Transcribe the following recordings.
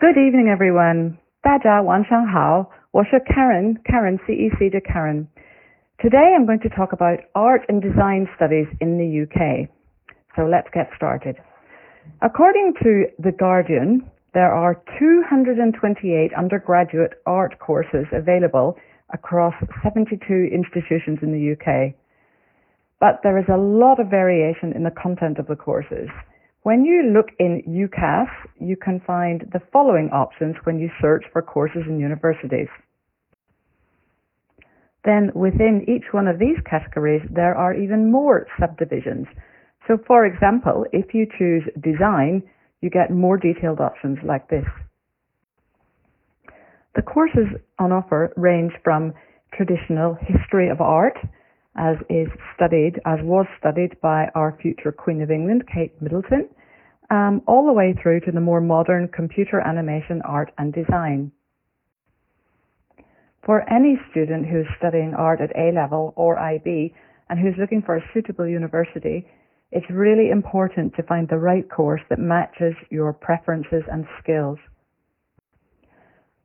Good evening, everyone. 大家晚上好，我是 Karen, Karen CEC 的 Karen. Today I'm going to talk about art and design studies in the UK. So let's get started. According to The Guardian, there are 228 undergraduate art courses available across 72 institutions in the UK. But there is a lot of variation in the content of the courses. When you look in UCAS, you can find the following options when you search for courses in universities. Then within each one of these categories, there are even more subdivisions. So for example, if you choose design, you get more detailed options like this. The courses on offer range from traditional history of art, as is studied, as was studied by our future Queen of England, Kate Middleton, um, all the way through to the more modern computer animation, art and design. For any student who's studying art at A level or IB and who's looking for a suitable university, it's really important to find the right course that matches your preferences and skills.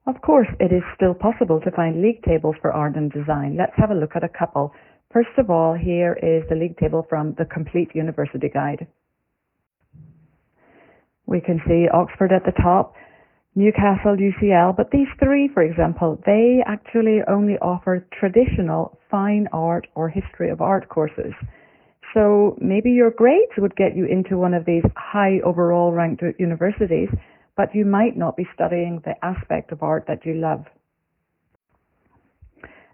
Of course, it is still possible to find league tables for art and design. Let's have a look at a couple. First of all, here is the league table from the Complete University Guide. We can see Oxford at the top, Newcastle, UCL, but these three, for example, they actually only offer traditional fine art or history of art courses. So maybe your grades would get you into one of these high overall ranked universities, but you might not be studying the aspect of art that you love.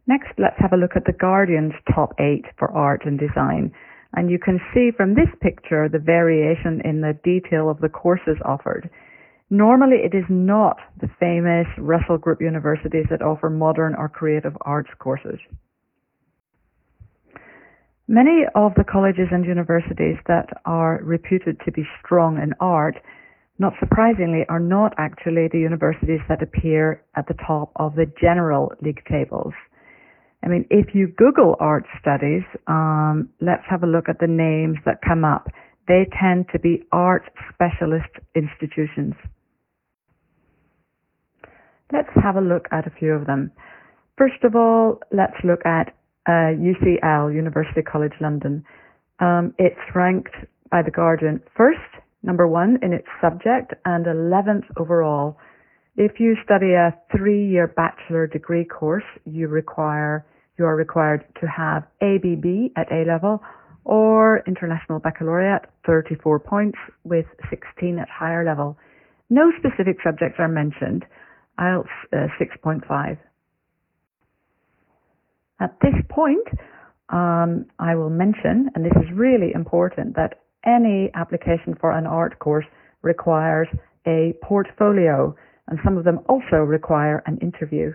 Next, let's have a look at the Guardian's top eight for art and design. And you can see from this picture the variation in the detail of the courses offered. Normally, it is not the famous Russell Group universities that offer modern or creative arts courses. Many of the colleges and universities that are reputed to be strong in art, not surprisingly, are not actually the universities that appear at the top of the general league tables. I mean, if you Google art studies, um, let's have a look at the names that come up. They tend to be art specialist institutions. Let's have a look at a few of them. First of all, let's look at uh, UCL, University College London. Um, it's ranked by The Guardian first, number one in its subject, and 11th overall. If you study a three-year bachelor degree course, you require you are required to have ABB at A level or International Baccalaureate, 34 points with 16 at higher level. No specific subjects are mentioned. IELTS uh, 6.5. At this point, um, I will mention, and this is really important, that any application for an art course requires a portfolio, and some of them also require an interview.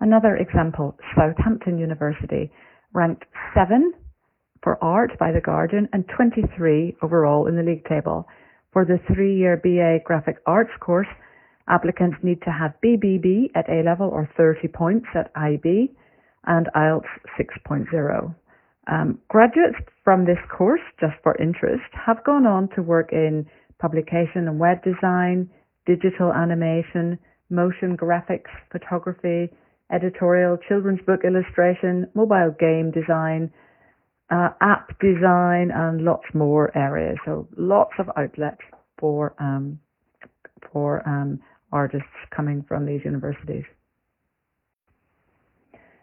Another example, Southampton University, ranked 7 for art by The Guardian and 23 overall in the league table. For the three-year BA Graphic Arts course, Applicants need to have BBB at A level or 30 points at IB and IELTS 6.0. Um, graduates from this course, just for interest, have gone on to work in publication and web design, digital animation, motion graphics, photography, editorial, children's book illustration, mobile game design, uh, app design, and lots more areas. So lots of outlets for um, for um, artists coming from these universities.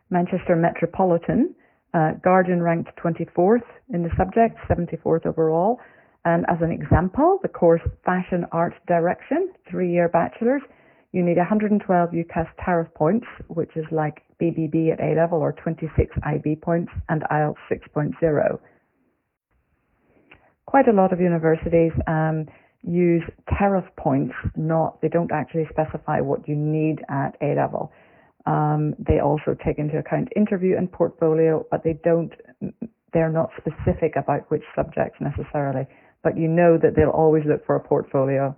Manchester Metropolitan, uh, Guardian ranked 24th in the subject, 74th overall. And as an example, the course Fashion Art Direction, three-year bachelor's, you need 112 UCAS tariff points, which is like BBB at A level or 26 IB points, and IELTS 6.0. Quite a lot of universities um, use tariff points, not, they don't actually specify what you need at A level. Um, they also take into account interview and portfolio, but they don't, they're not specific about which subjects necessarily, but you know that they'll always look for a portfolio.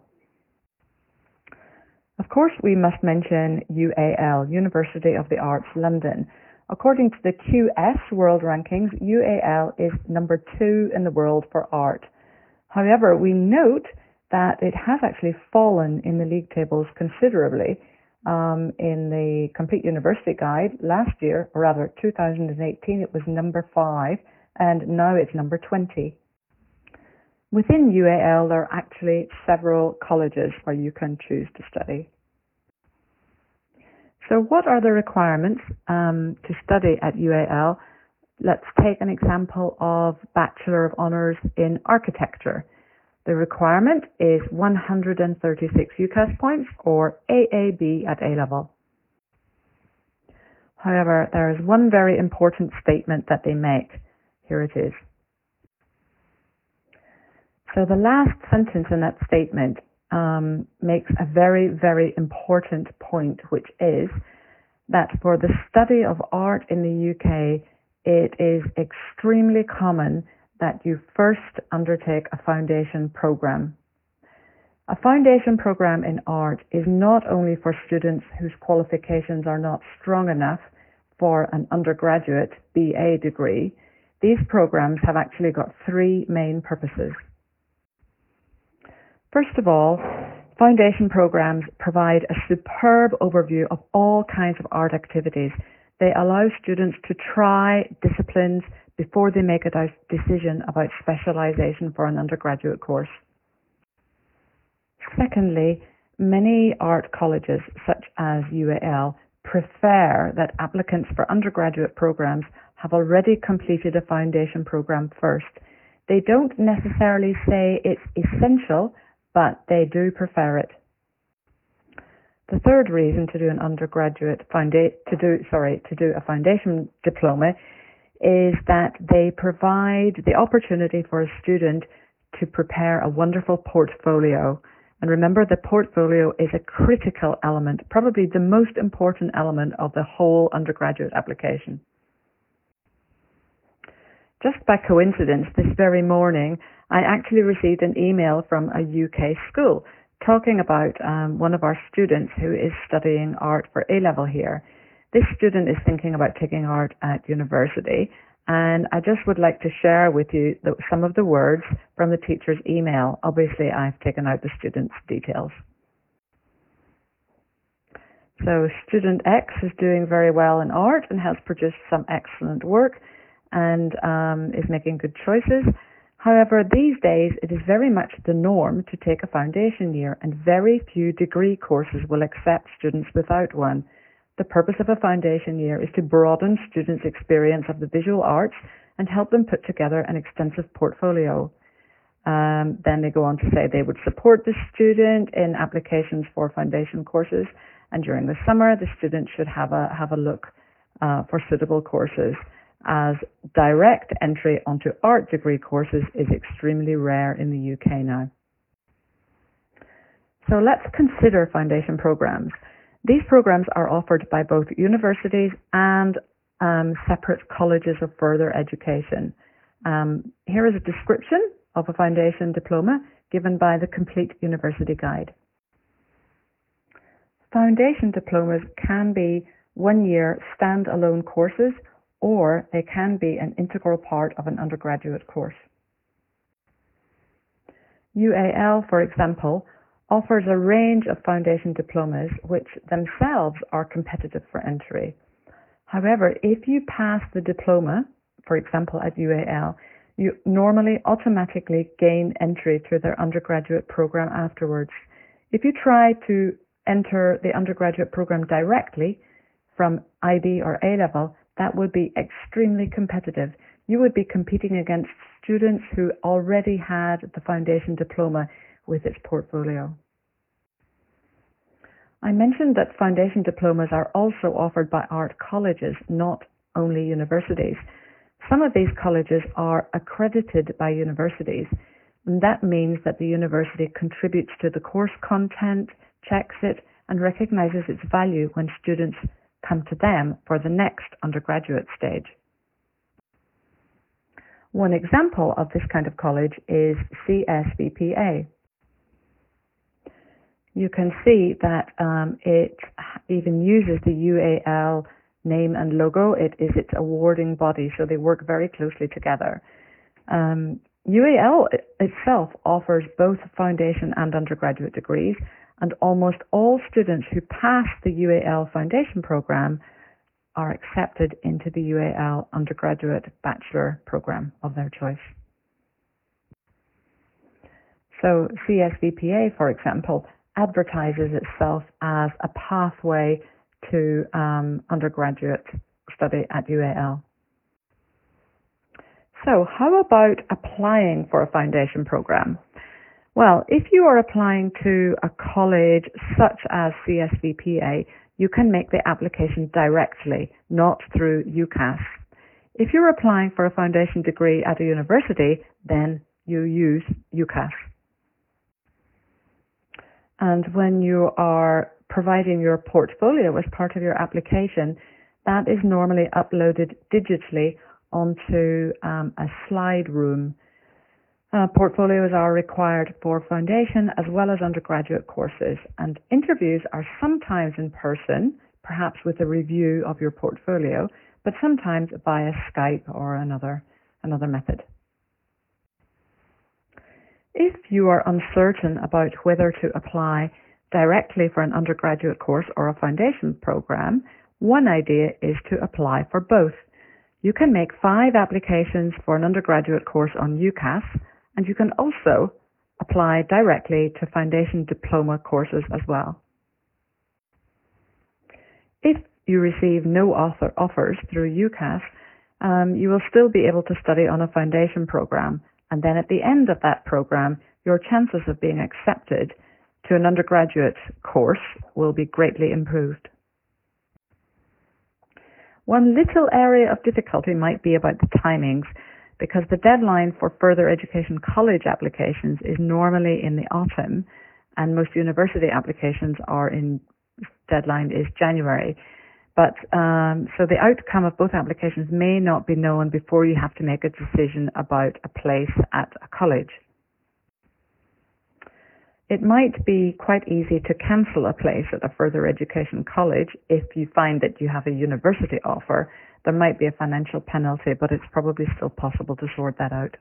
Of course, we must mention UAL, University of the Arts London. According to the QS World Rankings, UAL is number two in the world for art. However, we note that it has actually fallen in the league tables considerably. Um, in the Complete University Guide last year, or rather 2018, it was number five, and now it's number 20. Within UAL, there are actually several colleges where you can choose to study. So, what are the requirements um, to study at UAL? Let's take an example of Bachelor of Honours in Architecture. The requirement is 136 UCAS points or AAB at A level. However, there is one very important statement that they make. Here it is. So the last sentence in that statement um, makes a very, very important point, which is that for the study of art in the UK, it is extremely common that you first undertake a foundation program. A foundation program in art is not only for students whose qualifications are not strong enough for an undergraduate BA degree. These programs have actually got three main purposes. First of all, foundation programs provide a superb overview of all kinds of art activities. They allow students to try disciplines before they make a decision about specialization for an undergraduate course. Secondly, many art colleges, such as UAL, prefer that applicants for undergraduate programs have already completed a foundation program first. They don't necessarily say it's essential, but they do prefer it. The third reason to do an undergraduate founda- to do sorry to do a foundation diploma is that they provide the opportunity for a student to prepare a wonderful portfolio. And remember, the portfolio is a critical element, probably the most important element of the whole undergraduate application. Just by coincidence, this very morning, I actually received an email from a UK school talking about um, one of our students who is studying art for A level here. This student is thinking about taking art at university, and I just would like to share with you the, some of the words from the teacher's email. Obviously, I've taken out the student's details. So, student X is doing very well in art and has produced some excellent work and um, is making good choices. However, these days it is very much the norm to take a foundation year, and very few degree courses will accept students without one. The purpose of a foundation year is to broaden students' experience of the visual arts and help them put together an extensive portfolio. Um, then they go on to say they would support the student in applications for foundation courses, and during the summer, the student should have a have a look uh, for suitable courses, as direct entry onto art degree courses is extremely rare in the UK now. So let's consider foundation programs. These programs are offered by both universities and um, separate colleges of further education. Um, here is a description of a foundation diploma given by the Complete University Guide. Foundation diplomas can be one year standalone courses or they can be an integral part of an undergraduate course. UAL, for example, offers a range of foundation diplomas which themselves are competitive for entry. However, if you pass the diploma, for example at UAL, you normally automatically gain entry to their undergraduate program afterwards. If you try to enter the undergraduate program directly from IB or A level, that would be extremely competitive. You would be competing against students who already had the foundation diploma with its portfolio. I mentioned that foundation diplomas are also offered by art colleges, not only universities. Some of these colleges are accredited by universities, and that means that the university contributes to the course content, checks it, and recognizes its value when students come to them for the next undergraduate stage. One example of this kind of college is CSVPA you can see that um, it even uses the UAL name and logo. It is its awarding body, so they work very closely together. Um, UAL itself offers both foundation and undergraduate degrees, and almost all students who pass the UAL foundation program are accepted into the UAL undergraduate bachelor program of their choice. So CSVPA, for example, advertises itself as a pathway to um, undergraduate study at UAL. So, how about applying for a foundation program? Well, if you are applying to a college such as CSVPA, you can make the application directly, not through UCAS. If you're applying for a foundation degree at a university, then you use UCAS. And when you are providing your portfolio as part of your application, that is normally uploaded digitally onto um, a SlideRoom. Uh, portfolios are required for foundation as well as undergraduate courses, and interviews are sometimes in person, perhaps with a review of your portfolio, but sometimes via Skype or another another method. If you are uncertain about whether to apply directly for an undergraduate course or a foundation program, one idea is to apply for both. You can make five applications for an undergraduate course on UCAS, and you can also apply directly to foundation diploma courses as well. If you receive no offer offers through UCAS, um, you will still be able to study on a foundation program, and then at the end of that program, your chances of being accepted to an undergraduate course will be greatly improved. One little area of difficulty might be about the timings because the deadline for further education college applications is normally in the autumn and most university applications are in deadline is January. But um, so the outcome of both applications may not be known before you have to make a decision about a place at a college it might be quite easy to cancel a place at a further education college if you find that you have a university offer. There might be a financial penalty, but it's probably still possible to sort that out.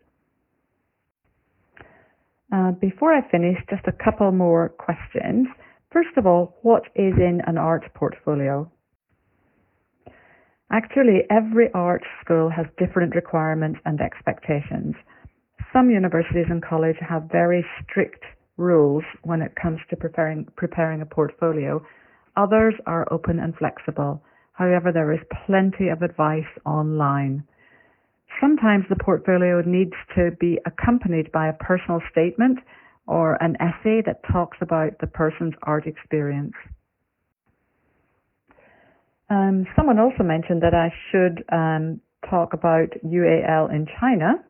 Uh, before I finish, just a couple more questions. First of all, what is in an art portfolio? Actually, every art school has different requirements and expectations. Some universities and colleges have very strict rules when it comes to preparing, preparing a portfolio. Others are open and flexible. However, there is plenty of advice online. Sometimes the portfolio needs to be accompanied by a personal statement or an essay that talks about the person's art experience. Um, someone also mentioned that I should um, talk about UAL in China.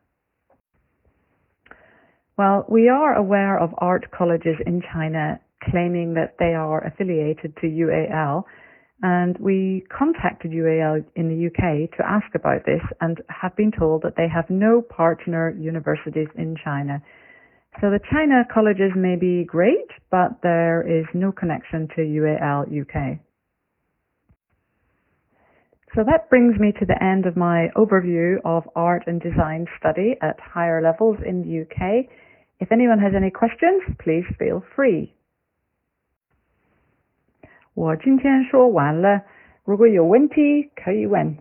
Well, we are aware of art colleges in China claiming that they are affiliated to UAL, and we contacted UAL in the UK to ask about this and have been told that they have no partner universities in China. So the China colleges may be great, but there is no connection to UAL UK. So that brings me to the end of my overview of art and design study at higher levels in the UK. If anyone has any questions, please feel free. 我今天说完了，如果有问题可以问。